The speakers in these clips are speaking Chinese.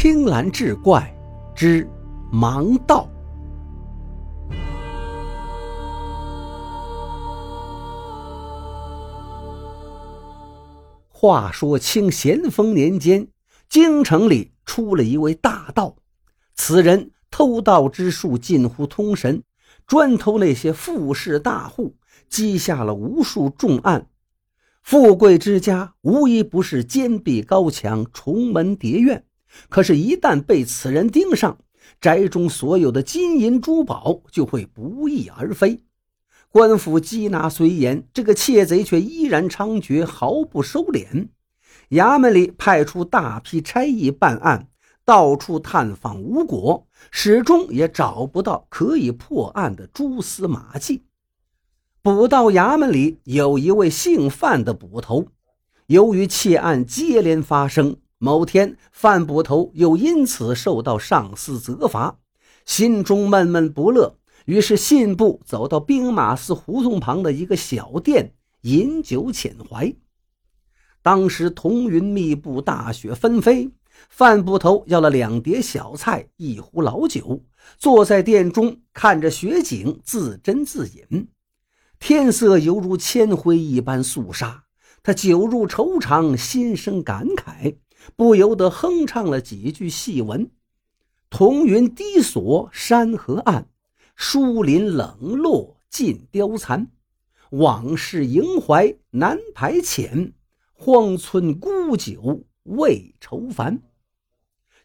青蓝志怪之盲道。话说清咸丰年间，京城里出了一位大盗，此人偷盗之术近乎通神，专偷那些富士大户，积下了无数重案。富贵之家无一不是坚壁高墙、重门叠院。可是，一旦被此人盯上，宅中所有的金银珠宝就会不翼而飞。官府缉拿虽严，这个窃贼却依然猖獗，毫不收敛。衙门里派出大批差役办案，到处探访无果，始终也找不到可以破案的蛛丝马迹。捕到衙门里有一位姓范的捕头，由于窃案接连发生。某天，范捕头又因此受到上司责罚，心中闷闷不乐。于是信步走到兵马司胡同旁的一个小店饮酒遣怀。当时彤云密布，大雪纷飞。范捕头要了两碟小菜，一壶老酒，坐在店中看着雪景，自斟自饮。天色犹如铅灰一般肃杀，他酒入愁肠，心生感慨。不由得哼唱了几句戏文：“彤云低锁山河暗，疏林冷落尽凋残。往事萦怀难排遣，荒村孤酒未愁烦。”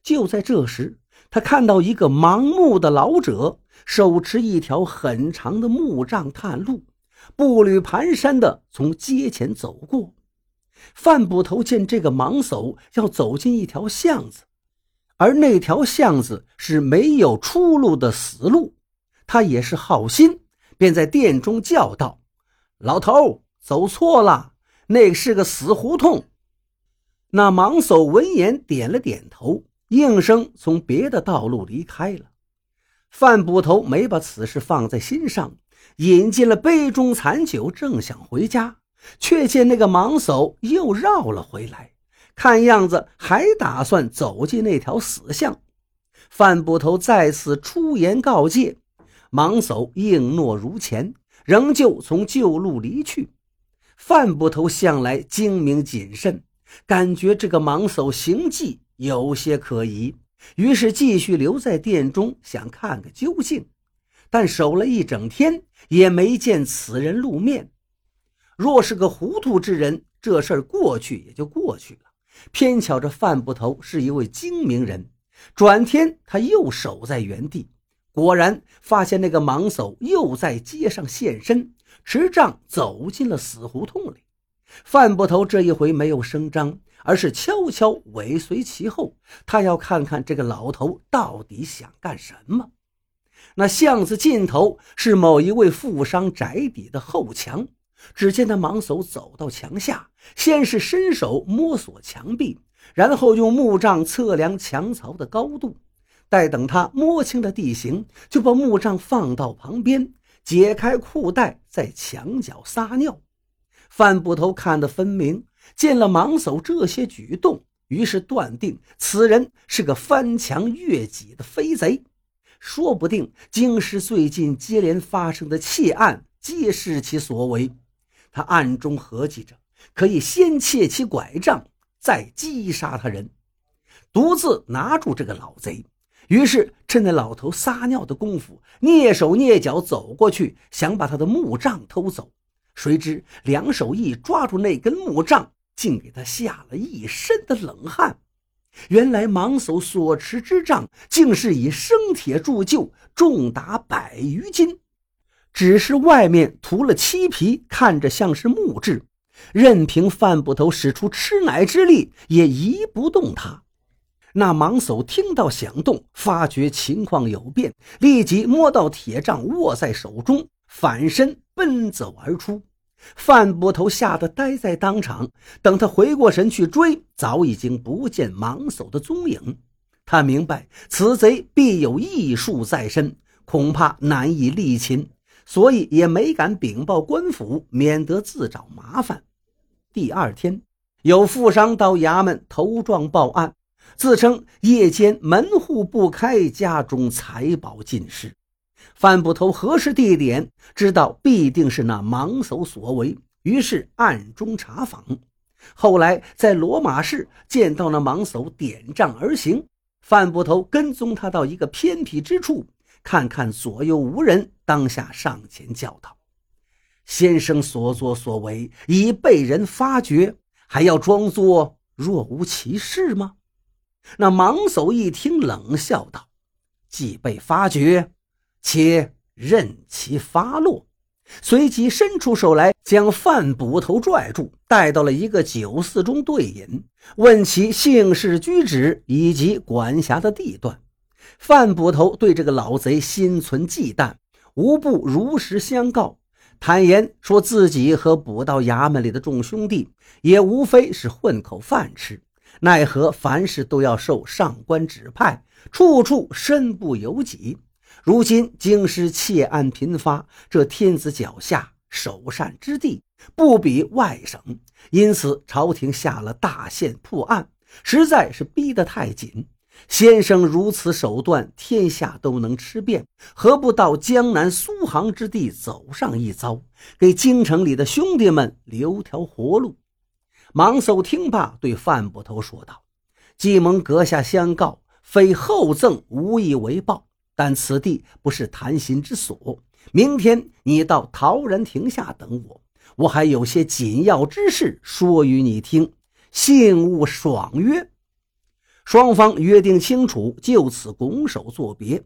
就在这时，他看到一个盲目的老者手持一条很长的木杖探路，步履蹒跚地从街前走过。范捕头见这个盲叟要走进一条巷子，而那条巷子是没有出路的死路，他也是好心，便在店中叫道：“老头，走错了，那是个死胡同。”那盲叟闻言点了点头，应声从别的道路离开了。范捕头没把此事放在心上，饮尽了杯中残酒，正想回家。却见那个盲叟又绕了回来，看样子还打算走进那条死巷。范捕头再次出言告诫，盲叟应诺如前，仍旧从旧路离去。范捕头向来精明谨慎，感觉这个盲叟行迹有些可疑，于是继续留在店中，想看个究竟。但守了一整天，也没见此人露面。若是个糊涂之人，这事儿过去也就过去了。偏巧这范捕头是一位精明人，转天他又守在原地，果然发现那个盲叟又在街上现身，持杖走进了死胡同里。范捕头这一回没有声张，而是悄悄尾随其后，他要看看这个老头到底想干什么。那巷子尽头是某一位富商宅邸的后墙。只见那盲叟走到墙下，先是伸手摸索墙壁，然后用木杖测量墙槽的高度。待等他摸清了地形，就把木杖放到旁边，解开裤带，在墙角撒尿。范捕头看得分明，见了盲叟这些举动，于是断定此人是个翻墙越脊的飞贼。说不定京师最近接连发生的窃案，皆是其所为。他暗中合计着，可以先窃其拐杖，再击杀他人，独自拿住这个老贼。于是趁那老头撒尿的功夫，蹑手蹑脚走过去，想把他的木杖偷走。谁知两手一抓住那根木杖，竟给他吓了一身的冷汗。原来盲叟所持之杖，竟是以生铁铸就，重达百余斤。只是外面涂了漆皮，看着像是木质，任凭范捕头使出吃奶之力，也移不动它。那盲叟听到响动，发觉情况有变，立即摸到铁杖，握在手中，反身奔走而出。范捕头吓得呆在当场，等他回过神去追，早已经不见盲叟的踪影。他明白此贼必有异术在身，恐怕难以力擒。所以也没敢禀报官府，免得自找麻烦。第二天，有富商到衙门投状报案，自称夜间门户不开，家中财宝尽失。范捕头核实地点，知道必定是那盲叟所为，于是暗中查访。后来在罗马市见到那盲叟点杖而行，范捕头跟踪他到一个偏僻之处，看看左右无人，当下上前叫道：“先生所作所为已被人发觉，还要装作若无其事吗？”那盲叟一听，冷笑道：“既被发觉，且任其发落。”随即伸出手来，将范捕头拽住，带到了一个酒肆中对饮，问其姓氏、居址以及管辖的地段。范捕头对这个老贼心存忌惮，无不如实相告，坦言说自己和捕到衙门里的众兄弟，也无非是混口饭吃，奈何凡事都要受上官指派，处处身不由己。如今京师窃案频发，这天子脚下首善之地不比外省，因此朝廷下了大限破案，实在是逼得太紧。先生如此手段，天下都能吃遍，何不到江南苏杭之地走上一遭，给京城里的兄弟们留条活路？芒叟听罢，对范捕头说道：“既蒙阁下相告，非厚赠无以为报。”但此地不是谈心之所。明天你到陶然亭下等我，我还有些紧要之事说与你听。幸勿爽约。双方约定清楚，就此拱手作别。